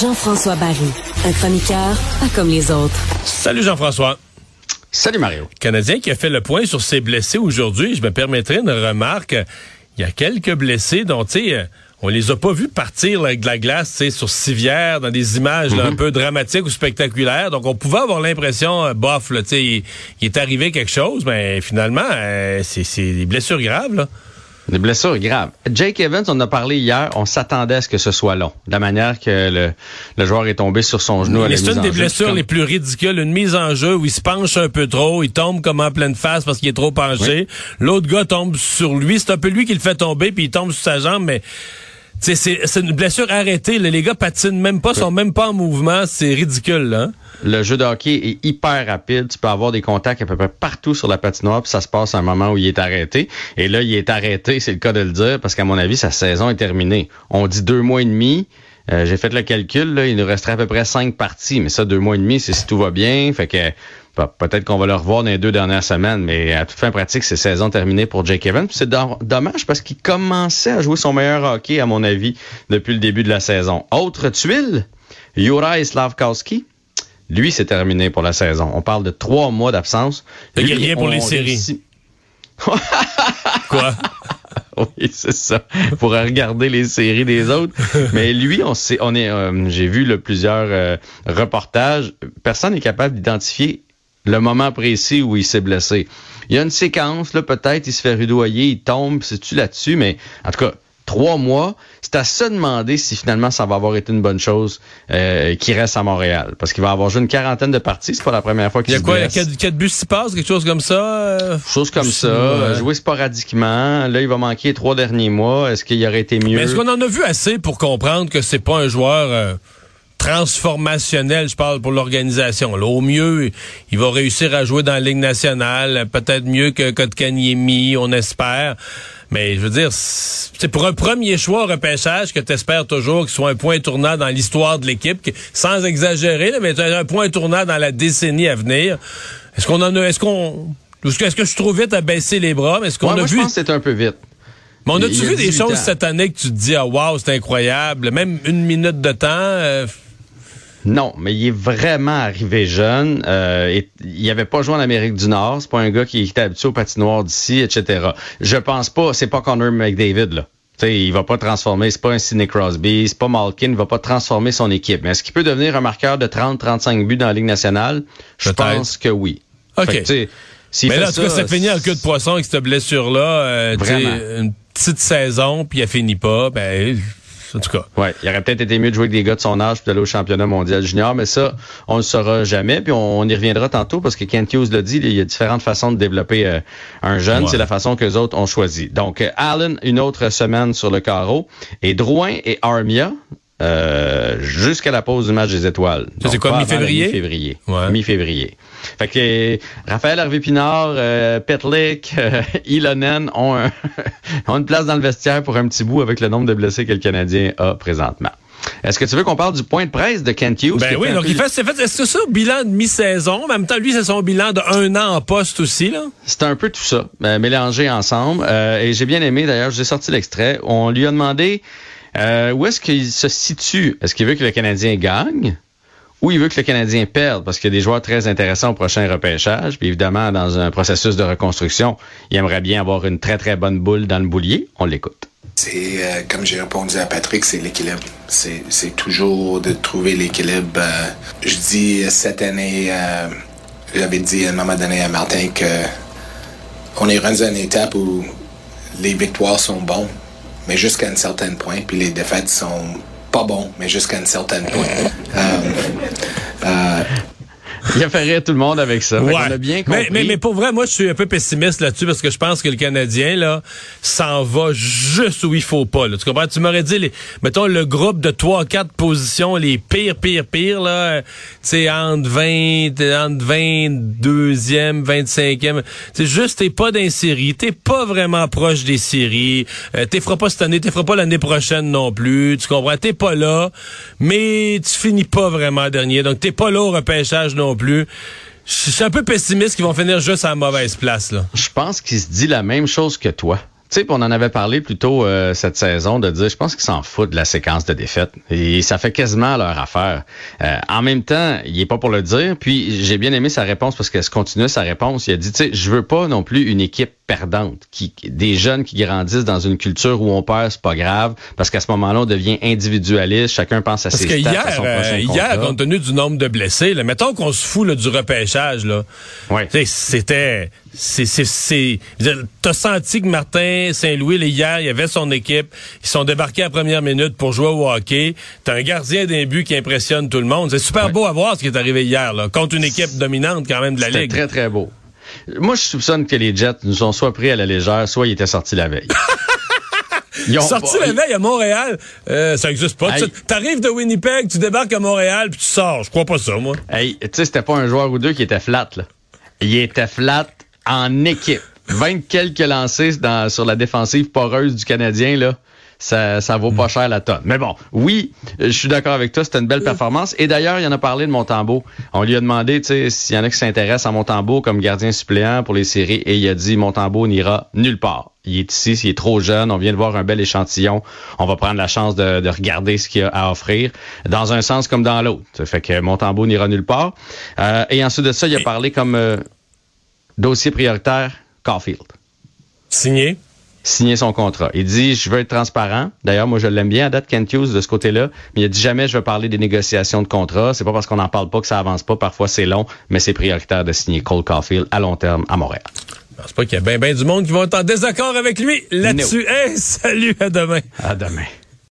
Jean-François Barry, un chroniqueur pas comme les autres. Salut Jean-François. Salut Mario. Canadien qui a fait le point sur ses blessés aujourd'hui. Je me permettrai une remarque. Il y a quelques blessés dont, tu sais, on les a pas vus partir avec de la glace, tu sais, sur civière, dans des images là, un peu dramatiques ou spectaculaires. Donc, on pouvait avoir l'impression, euh, bof, là, tu sais, il, il est arrivé quelque chose, mais finalement, euh, c'est des blessures graves, là. Des blessures graves. Jake Evans, on en a parlé hier, on s'attendait à ce que ce soit long. De la manière que le, le joueur est tombé sur son genou Mais c'est une des blessures Comme- les plus ridicules. Une mise en jeu où il se penche un peu trop, il tombe comme en pleine face parce qu'il est trop penché. L'autre gars tombe sur lui. C'est un peu lui qui le fait tomber, puis il tombe sur sa jambe, mais... C'est une blessure arrêtée. Les gars patinent même pas, sont même pas en mouvement. C'est ridicule, là. Le jeu de hockey est hyper rapide. Tu peux avoir des contacts à peu près partout sur la patinoire, puis ça se passe à un moment où il est arrêté. Et là, il est arrêté, c'est le cas de le dire, parce qu'à mon avis, sa saison est terminée. On dit deux mois et demi. Euh, J'ai fait le calcul, là, il nous resterait à peu près cinq parties, mais ça, deux mois et demi, c'est si tout va bien. Fait que peut-être qu'on va le revoir dans les deux dernières semaines, mais à toute fin pratique, c'est saison terminée pour Jake Evans. C'est do- dommage parce qu'il commençait à jouer son meilleur hockey, à mon avis, depuis le début de la saison. Autre tuile, Juraj Slavkowski. Lui, c'est terminé pour la saison. On parle de trois mois d'absence. Fait qu'il y a rien pour les séries. Quoi? Oui, c'est ça. Pour regarder les séries des autres. Mais lui, on sait, on est, euh, j'ai vu plusieurs euh, reportages. Personne n'est capable d'identifier le moment précis où il s'est blessé. Il y a une séquence, là, peut-être, il se fait rudoyer, il tombe, c'est-tu là-dessus, mais en tout cas, trois mois, c'est à se demander si finalement ça va avoir été une bonne chose euh, qu'il reste à Montréal. Parce qu'il va avoir joué une quarantaine de parties, c'est pas la première fois Il qu'il y a se quoi? Il y a quatre, quatre buts s'y passent, quelque chose comme ça? euh? Chose comme ça, euh, jouer sporadiquement. Là, il va manquer les trois derniers mois. Est-ce qu'il aurait été mieux? Mais est-ce qu'on en a vu assez pour comprendre que c'est pas un joueur euh, transformationnel, je parle pour l'organisation. Là, Au mieux, il va réussir à jouer dans la Ligue nationale, peut-être mieux que Kotkaniemi, on espère. Mais je veux dire, c'est pour un premier choix au repêchage que tu espères toujours qu'il soit un point tournant dans l'histoire de l'équipe, sans exagérer, là, mais un point tournant dans la décennie à venir. Est-ce qu'on en a, est-ce qu'on, est-ce que je suis trop vite à baisser les bras? Mais est-ce qu'on Ouais, a moi, vu? je pense que c'est un peu vite. Mais on a-tu vu des 18 choses ans. cette année que tu te dis, ah, wow, c'est incroyable. Même une minute de temps. euh, Non, mais il est vraiment arrivé jeune. Euh, et, il avait pas joué en Amérique du Nord. C'est pas un gars qui était habitué au patinoire d'ici, etc. Je pense pas, c'est pas Connor McDavid, là. Tu sais, il va pas transformer, c'est pas un Sidney Crosby, c'est pas Malkin, il va pas transformer son équipe. Mais est-ce qu'il peut devenir un marqueur de 30-35 buts dans la Ligue nationale? Je pense que oui. OK. Que, tu sais, s'il mais là, en tout cas, ça finit en queue de poisson avec cette blessure-là. euh, une petite saison, puis elle finit pas. Ben, en tout cas. Ouais, il aurait peut-être été mieux de jouer avec des gars de son âge puis d'aller au championnat mondial junior, mais ça, on ne le saura jamais. Puis on, on y reviendra tantôt parce que Kent Hughes l'a dit, il y a différentes façons de développer euh, un jeune. Ouais. C'est la façon que les autres ont choisi. Donc, euh, Allen, une autre semaine sur le carreau. Et Drouin et Armia, euh, jusqu'à la pause du match des étoiles. Ça, c'est quoi, mi-février? Mi-février. Ouais. Mi-février. Fait que Raphaël Harvey-Pinard, euh, Petlick, euh, Ilonen ont, un- ont une place dans le vestiaire pour un petit bout avec le nombre de blessés que le Canadien a présentement. Est-ce que tu veux qu'on parle du point de presse de Kent Hughes? Ben oui, donc peu- il fait, c'est fait, est-ce que ça, bilan de mi-saison? En même temps, lui, c'est son bilan de un an en poste aussi, là. C'est un peu tout ça, euh, mélangé ensemble. Euh, et j'ai bien aimé, d'ailleurs, j'ai sorti l'extrait. On lui a demandé euh, où est-ce qu'il se situe? Est-ce qu'il veut que le Canadien gagne ou il veut que le Canadien perde? Parce qu'il y a des joueurs très intéressants au prochain repêchage. Puis évidemment, dans un processus de reconstruction, il aimerait bien avoir une très, très bonne boule dans le boulier. On l'écoute. C'est, euh, comme j'ai répondu à Patrick, c'est l'équilibre. C'est, toujours de trouver l'équilibre. Euh, je dis cette année, j'avais dit à un moment donné à Martin que on est rendu à une étape où les victoires sont bonnes, mais jusqu'à un certain point, puis les défaites sont pas bons, mais jusqu'à un certain point. Euh, euh, Il a fait rire tout le monde avec ça. A bien compris. mais, mais, mais pour vrai, moi, je suis un peu pessimiste là-dessus parce que je pense que le Canadien, là, s'en va juste où il faut pas, là. Tu comprends? Tu m'aurais dit, les, mettons, le groupe de 3 quatre positions, les pires, pires, pires, là, euh, tu sais, entre 20, entre 22e, 25e. C'est juste, t'es pas dans les séries, t'es pas vraiment proche des séries, euh, t'es feras pas cette année, t'es feras pas l'année prochaine non plus, tu comprends? T'es pas là, mais tu finis pas vraiment dernier, donc t'es pas là au repêchage non plus je suis un peu pessimiste qu'ils vont finir juste à la mauvaise place. Là. Je pense qu'il se dit la même chose que toi. Tu sais, on en avait parlé plus tôt euh, cette saison de dire, je pense qu'ils s'en foutent de la séquence de défaites. Et ça fait quasiment leur affaire. Euh, en même temps, il est pas pour le dire. Puis j'ai bien aimé sa réponse parce qu'elle se continue sa réponse. Il a dit, tu sais, je veux pas non plus une équipe perdante, qui, des jeunes qui grandissent dans une culture où on perd, c'est pas grave, parce qu'à ce moment-là, on devient individualiste, chacun pense à parce ses que stats, hier, à son euh, prochain hier, compte tenu du nombre de blessés, là, mettons qu'on se fout là, du repêchage, là. Ouais. Tu sais, C'était. C'est c'est c'est T'as senti que Martin Saint-Louis, hier, il avait son équipe. Ils sont débarqués à la première minute pour jouer au hockey. T'as un gardien d'un but qui impressionne tout le monde. C'est super beau à voir ce qui est arrivé hier, là, contre une équipe dominante quand même de la Ligue. très, très beau. Moi, je soupçonne que les Jets nous ont soit pris à la légère, soit ils étaient sortis la veille. Ils ont Sorti pas- la veille à Montréal, euh, ça existe pas. Hey. Tu T'arrives de Winnipeg, tu débarques à Montréal, puis tu sors. Je crois pas ça, moi. Hey, tu sais, c'était pas un joueur ou deux qui était flat, là. Il était flat en équipe. 20 quelques lancés dans, sur la défensive poreuse du Canadien, là. Ça, ça vaut pas cher la tonne. Mais bon, oui, je suis d'accord avec toi, c'était une belle performance. Et d'ailleurs, il en a parlé de Montembeau. On lui a demandé, tu sais, s'il y en a qui s'intéressent à Montembeau comme gardien suppléant pour les séries, et il a dit Montembeau n'ira nulle part. Il est ici, il est trop jeune, on vient de voir un bel échantillon. On va prendre la chance de, de regarder ce qu'il a à offrir, dans un sens comme dans l'autre. Ça fait que Montembeau n'ira nulle part. Euh, et ensuite de ça, il a parlé comme euh, dossier prioritaire, Caulfield Signé. signer son contrat. Il dit, je veux être transparent. D'ailleurs, moi, je l'aime bien à date, Kent Hughes, de ce côté-là. Mais il a dit jamais je veux parler des négociations de contrat. C'est pas parce qu'on n'en parle pas que ça avance pas. Parfois, c'est long, mais c'est prioritaire de signer Cole Caulfield à long terme à Montréal. Je pense pas qu'il y a bien ben du monde qui vont être en désaccord avec lui là-dessus. Hey, salut, à demain. À demain.